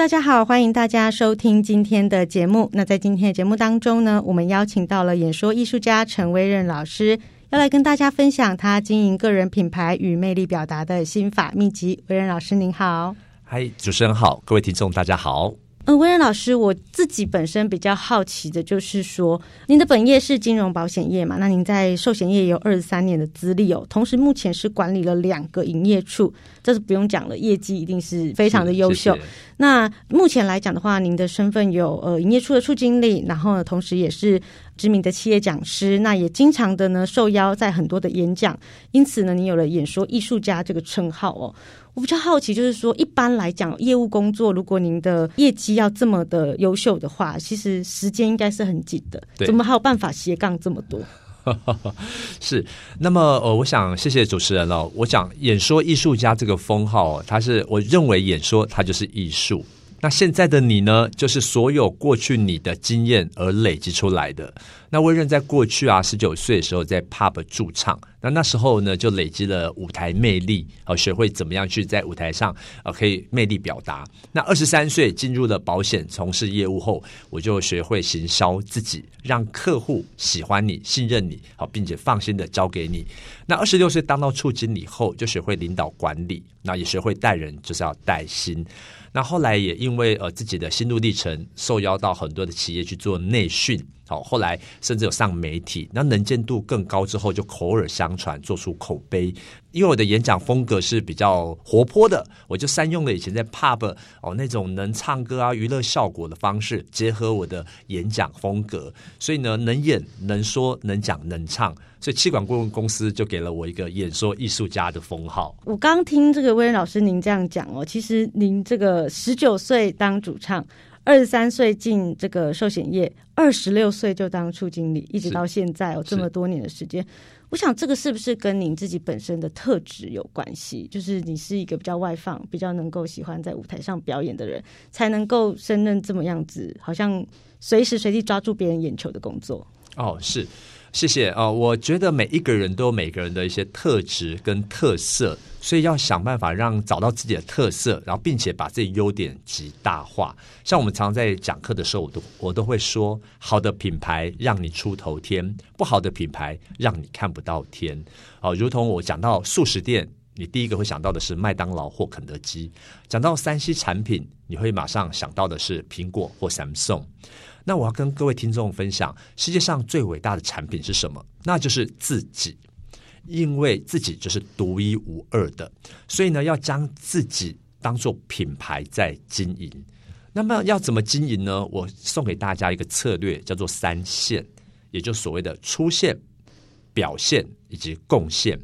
大家好，欢迎大家收听今天的节目。那在今天的节目当中呢，我们邀请到了演说艺术家陈威任老师，要来跟大家分享他经营个人品牌与魅力表达的心法秘籍。威任老师您好，嗨，主持人好，各位听众大家好。呃，威任老师，我自己本身比较好奇的就是说，您的本业是金融保险业嘛？那您在寿险业也有二十三年的资历哦，同时目前是管理了两个营业处，这是不用讲了，业绩一定是非常的优秀。谢谢。那目前来讲的话，您的身份有呃营业处的处经理，然后呢，同时也是知名的企业讲师，那也经常的呢受邀在很多的演讲，因此呢，你有了演说艺术家这个称号哦。我比较好奇，就是说，一般来讲，业务工作，如果您的业绩要这么的优秀的话，其实时间应该是很紧的。怎么还有办法斜杠这么多？是。那么，呃，我想谢谢主持人哦。我想演说艺术家这个封号，哦它是我认为演说它就是艺术。那现在的你呢，就是所有过去你的经验而累积出来的。那威任在过去啊，十九岁的时候在 pub 驻唱，那那时候呢就累积了舞台魅力，啊，学会怎么样去在舞台上啊可以魅力表达。那二十三岁进入了保险从事业务后，我就学会行销自己，让客户喜欢你、信任你，好，并且放心的交给你。那二十六岁当到处经理后，就学会领导管理，那也学会带人，就是要带心。那后来也因为呃自己的心路历程，受邀到很多的企业去做内训，好，后来甚至有上媒体，那能见度更高之后，就口耳相传，做出口碑。因为我的演讲风格是比较活泼的，我就善用了以前在 pub 哦那种能唱歌啊娱乐效果的方式，结合我的演讲风格，所以呢能演能说能讲能唱。所以气管顾问公司就给了我一个演说艺术家的封号。我刚听这个威任老师您这样讲哦，其实您这个十九岁当主唱，二十三岁进这个寿险业，二十六岁就当处经理，一直到现在有这么多年的时间。我想这个是不是跟您自己本身的特质有关系？就是你是一个比较外放、比较能够喜欢在舞台上表演的人，才能够胜任这么样子，好像随时随地抓住别人眼球的工作。哦，是。谢谢啊、我觉得每一个人都有每个人的一些特质跟特色，所以要想办法让找到自己的特色，然后并且把自己优点极大化。像我们常在讲课的时候，我都我都会说：好的品牌让你出头天，不好的品牌让你看不到天。哦、如同我讲到速食店，你第一个会想到的是麦当劳或肯德基；讲到三 C 产品，你会马上想到的是苹果或 Samsung。那我要跟各位听众分享，世界上最伟大的产品是什么？那就是自己，因为自己就是独一无二的，所以呢，要将自己当做品牌在经营。那么要怎么经营呢？我送给大家一个策略，叫做三线，也就所谓的出现、表现以及贡献。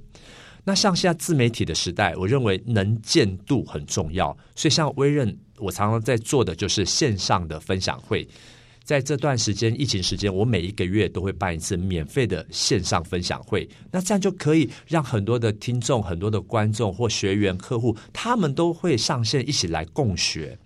那像现在自媒体的时代，我认为能见度很重要，所以像微任，我常常在做的就是线上的分享会。在这段时间，疫情时间，我每一个月都会办一次免费的线上分享会。那这样就可以让很多的听众、很多的观众或学员、客户，他们都会上线一起来共学。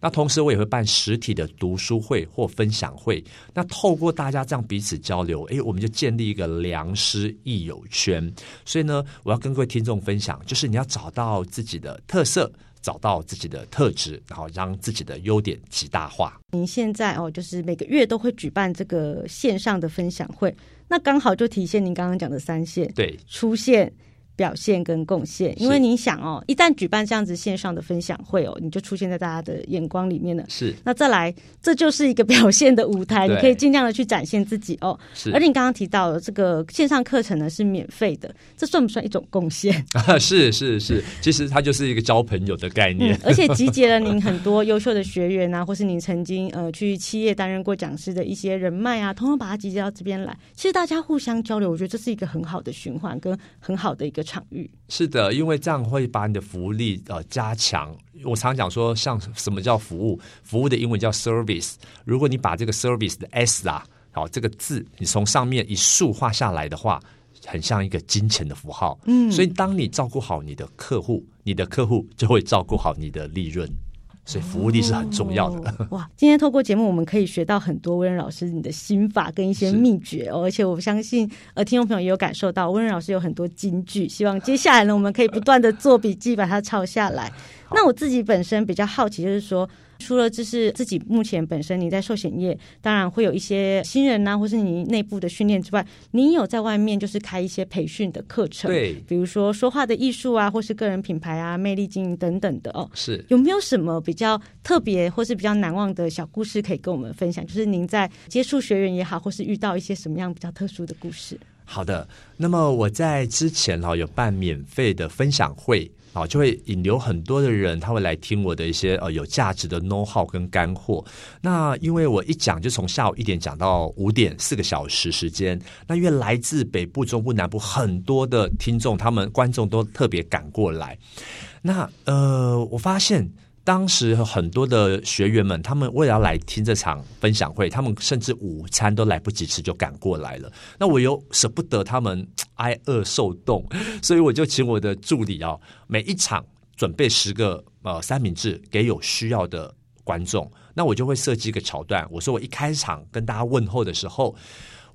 那同时，我也会办实体的读书会或分享会。那透过大家这样彼此交流，诶，我们就建立一个良师益友圈。所以呢，我要跟各位听众分享，就是你要找到自己的特色。找到自己的特质，然后让自己的优点极大化。您现在哦，就是每个月都会举办这个线上的分享会，那刚好就体现您刚刚讲的三线，对，出现。表现跟贡献，因为你想哦，一旦举办这样子线上的分享会哦，你就出现在大家的眼光里面了。是，那再来，这就是一个 表现的舞台，你可以尽量的去展现自己哦。是，而且你刚刚提到的这个线上课程呢是免费的，这算不算一种贡献？啊，是是是，其实它就是一个交朋友的概念，嗯、而且集结了您 很多优秀的学员啊，或是您曾经呃去企业担任过讲师的一些人脉啊，通通把它集结到这边来。其实大家互相交流，我觉得这是一个很好的循环跟很好的一个场域。是的，因为这样会把你的服务力呃加强。我常讲说，像什么叫服务？服务的英文叫 service。如果你把这个 service 的 s 啊，好这个字，你从上面一竖画下来的话，很像一个金钱的符号。嗯，所以当你照顾好你的客户，你的客户就会照顾好你的利润。所以服务力是很重要的。哦。哇，今天透过节目，我们可以学到很多温仁老师你的心法跟一些秘诀哦。而且我相信，呃，听众朋友也有感受到温仁老师有很多金句。希望接下来呢，我们可以不断的做笔记，把它抄下来。那我自己本身比较好奇，就是说。除了就是自己目前本身你在寿险业，当然会有一些新人呐、啊，或是你内部的训练之外，你有在外面就是开一些培训的课程，对，比如说说话的艺术啊，或是个人品牌啊、魅力经营等等的哦。是有没有什么比较特别或是比较难忘的小故事可以跟我们分享？就是您在接触学员也好，或是遇到一些什么样比较特殊的故事？好的，那么我在之前哈有办免费的分享会。好，就会引流很多的人，他会来听我的一些呃有价值的 know how 跟干货。那因为我一讲就从下午一点讲到五点，四个小时时间。那因为来自北部、中部、南部很多的听众，他们观众都特别赶过来。那呃，我发现。当时很多的学员们，他们为了要来听这场分享会，他们甚至午餐都来不及吃就赶过来了。那我又舍不得他们挨饿受冻，所以我就请我的助理啊，每一场准备十个呃三明治给有需要的观众。那我就会设计一个桥段，我说我一开场跟大家问候的时候。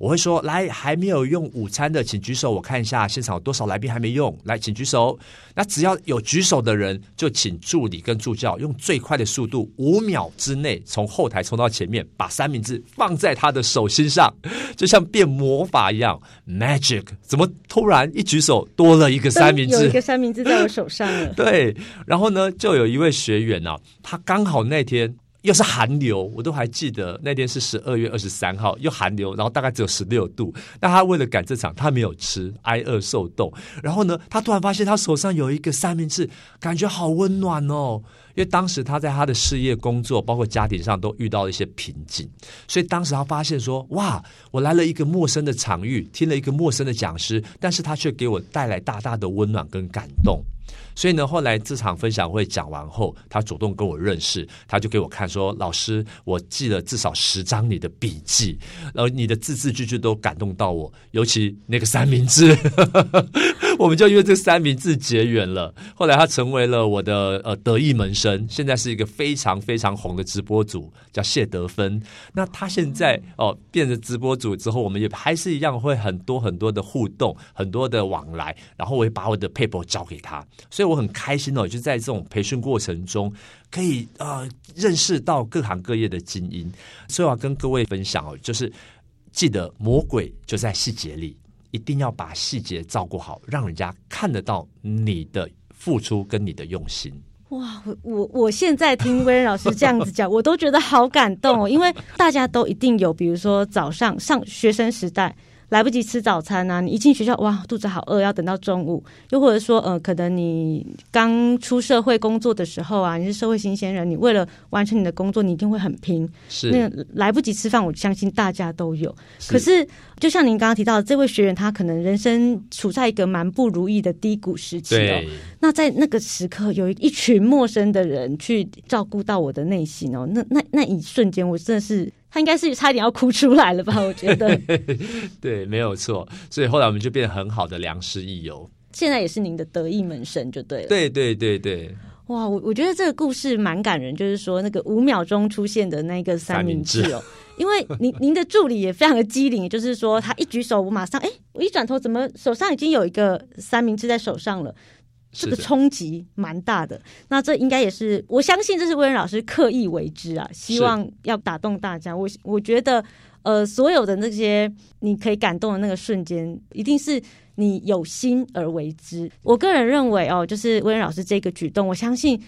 我会说，来，还没有用午餐的，请举手，我看一下现场有多少来宾还没用。来，请举手。那只要有举手的人，就请助理跟助教用最快的速度，五秒之内从后台冲到前面，把三明治放在他的手心上，就像变魔法一样，magic。怎么突然一举手多了一个三明治？有一个三明治在我手上了。对，然后呢，就有一位学员呢、啊，他刚好那天。又是寒流，我都还记得那天是十二月二十三号，又寒流，然后大概只有十六度。那他为了赶这场，他没有吃，挨饿受冻。然后呢，他突然发现他手上有一个三明治，感觉好温暖哦。因为当时他在他的事业、工作，包括家庭上都遇到了一些瓶颈，所以当时他发现说：“哇，我来了一个陌生的场域，听了一个陌生的讲师，但是他却给我带来大大的温暖跟感动。”所以呢，后来这场分享会讲完后，他主动跟我认识，他就给我看说：“老师，我记了至少十张你的笔记，然后你的字字句句都感动到我，尤其那个三明治，我们就因为这三明治结缘了。后来他成为了我的呃得意门生，现在是一个非常非常红的直播主，叫谢德芬。那他现在哦、变成直播主之后，我们也还是一样会很多很多的互动，很多的往来，然后我会把我的 paper 交给他。”所以我很开心哦，就在这种培训过程中，可以呃认识到各行各业的精英。所以我要跟各位分享哦，就是记得魔鬼就在细节里，一定要把细节照顾好，让人家看得到你的付出跟你的用心。哇，我我我现在听威仁老师这样子讲，我都觉得好感动哦，因为大家都一定有，比如说早上上学生时代。来不及吃早餐啊！你一进学校，哇，肚子好饿，要等到中午。又或者说，呃，可能你刚出社会工作的时候啊，你是社会新鲜人，你为了完成你的工作，你一定会很拼。是，那来不及吃饭，我相信大家都有。是。可是，就像您刚刚提到的，这位学员他可能人生处在一个蛮不如意的低谷时期哦。那在那个时刻，有一群陌生的人去照顾到我的内心哦。那那那一瞬间，我真的是。他应该是差一点要哭出来了吧？我觉得，对，没有错。所以后来我们就变得很好的良师益友。现在也是您的得意门生，就对了。对对对对。哇，我我觉得这个故事蛮感人，就是说那个五秒钟出现的那个三明治哦，因为您您的助理也非常的机灵，就是说他一举手，我马上哎，我一转头，怎么手上已经有一个三明治在手上了？这个冲击蛮大的，那这应该也是我相信这是威仁老师刻意为之啊，希望要打动大家。我我觉得，呃，所有的那些你可以感动的那个瞬间，一定是你有心而为之。我个人认为哦，就是威仁老师这个举动，我相信。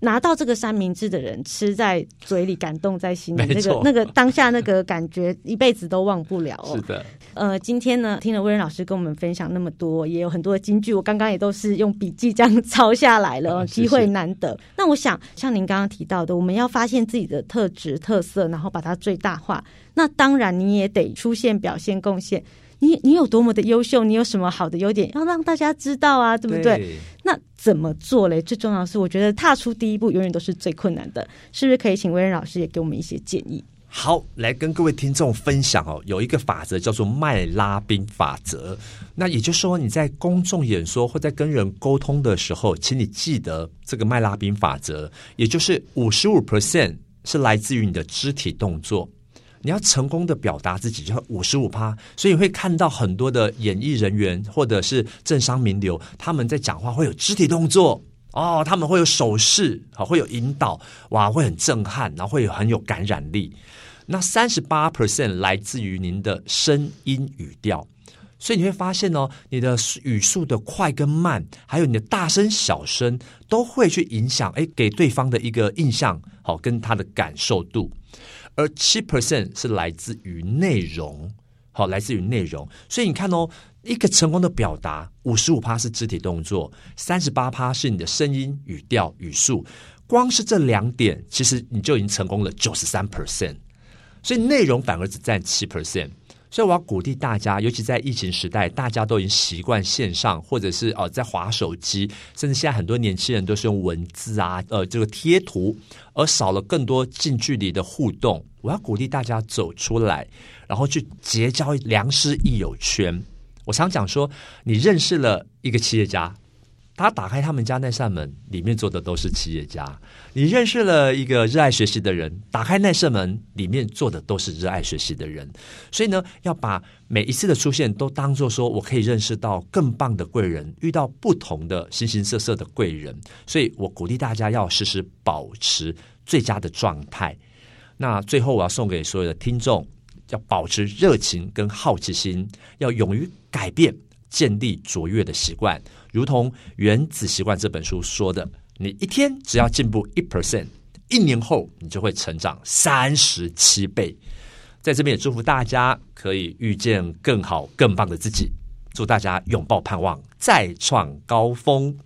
拿到这个三明治的人，吃在嘴里，感动在心里，那个那个当下那个感觉，一辈子都忘不了哦。是的，呃，今天呢，听了魏仁老师跟我们分享那么多，也有很多的金句，我刚刚也都是用笔记这样抄下来了，机会难得。那我想，像您刚刚提到的，我们要发现自己的特质特色，然后把它最大化。那当然，你也得出现、表现、贡献。你你有多么的优秀，你有什么好的优点，要让大家知道啊，对不对？对，那怎么做嘞？最重要的是，我觉得踏出第一步永远都是最困难的，是不是？可以请威仁老师也给我们一些建议？好，来跟各位听众分享哦，有一个法则叫做麦拉宾法则。那也就是说，你在公众演说或在跟人沟通的时候，请你记得这个麦拉宾法则，也就是五十五 percent 是来自于你的肢体动作。你要成功的表达自己，就五十五趴。所以你会看到很多的演艺人员或者是政商名流，他们在讲话会有肢体动作。哦，他们会有手势，好，会有引导，哇，会很震撼，然后会很有感染力。那三十八 percent 来自于您的声音语调，所以你会发现哦，你的语速的快跟慢，还有你的大声小声，都会去影响，哎，给对方的一个印象，好，跟他的感受度。而七 percent 是来自于内容，好，来自于内容。所以你看哦。一个成功的表达，五十五趴是肢体动作，三十八趴是你的声音、语调、语速。光是这两点，其实你就已经成功了九十三 percent。所以内容反而只占七 percent。所以我要鼓励大家，尤其在疫情时代，大家都已经习惯线上，或者是哦在划手机，甚至现在很多年轻人都是用文字啊，呃这个贴图，而少了更多近距离的互动。我要鼓励大家走出来，然后去结交良师益友圈。我常讲说，你认识了一个企业家，他打开他们家那扇门，里面坐的都是企业家；你认识了一个热爱学习的人，打开那扇门，里面坐的都是热爱学习的人。所以呢，要把每一次的出现都当作说我可以认识到更棒的贵人，遇到不同的形形色色的贵人。所以我鼓励大家要时时保持最佳的状态。那最后，我要送给所有的听众。要保持热情跟好奇心，要勇于改变，建立卓越的习惯。如同《原子习惯》这本书说的，你一天只要进步一 percent，一年后你就会成长三十七倍。在这边也祝福大家可以遇见更好、更棒的自己。祝大家拥抱盼望，再创高峰。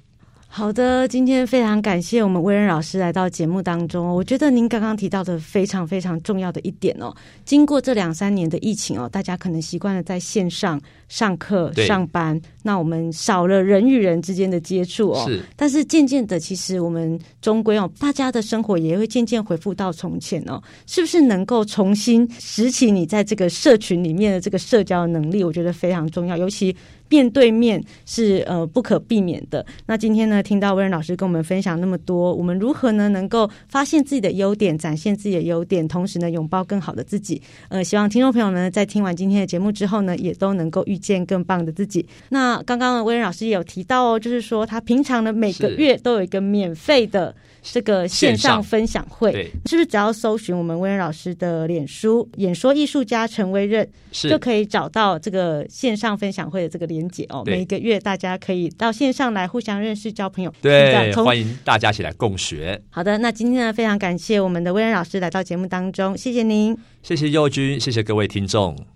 好的，今天非常感谢我们威仁老师来到节目当中。我觉得您刚刚提到的非常非常重要的一点哦，经过这两三年的疫情哦，大家可能习惯了在线上上课、上班，那我们少了人与人之间的接触哦。是，但是渐渐的，其实我们终归哦，大家的生活也会渐渐恢复到从前哦。是不是能够重新拾起你在这个社群里面的这个社交能力？我觉得非常重要，尤其。面对面是呃不可避免的。那今天呢，听到威仁老师跟我们分享那么多，我们如何呢能够发现自己的优点，展现自己的优点，同时呢拥抱更好的自己？呃，希望听众朋友们在听完今天的节目之后呢，也都能够遇见更棒的自己。那刚刚威仁老师也有提到哦，就是说他平常呢每个月都有一个免费的。这个线上分享会，是不是只要搜寻我们威恩老师的脸书“演说艺术家陈威任”，就可以找到这个线上分享会的这个连结哦？每一个月大家可以到线上来互相认识、交朋友。对，欢迎大家一起来共学。好的，那今天呢，非常感谢我们的威恩老师来到节目当中，谢谢您，谢谢佑君，谢谢各位听众。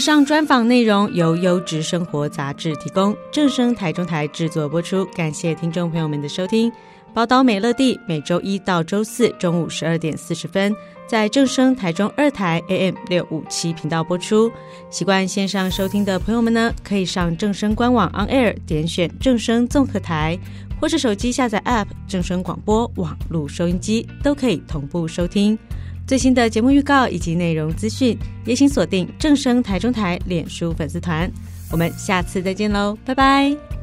以上专访内容由优质生活杂志提供，正声台中台制作播出。感谢听众朋友们的收听。宝岛美乐蒂每周一到周四中午十二点四十分在正声台中二台 AM 六五七频道播出。习惯线上收听的朋友们呢，可以上正声官网 On Air 点选正声综合台，或是手机下载 App 正声广播网络收音机，都可以同步收听。最新的节目预告以及内容资讯，也请锁定正声台中台脸书粉丝团。我们下次再见喽，拜拜。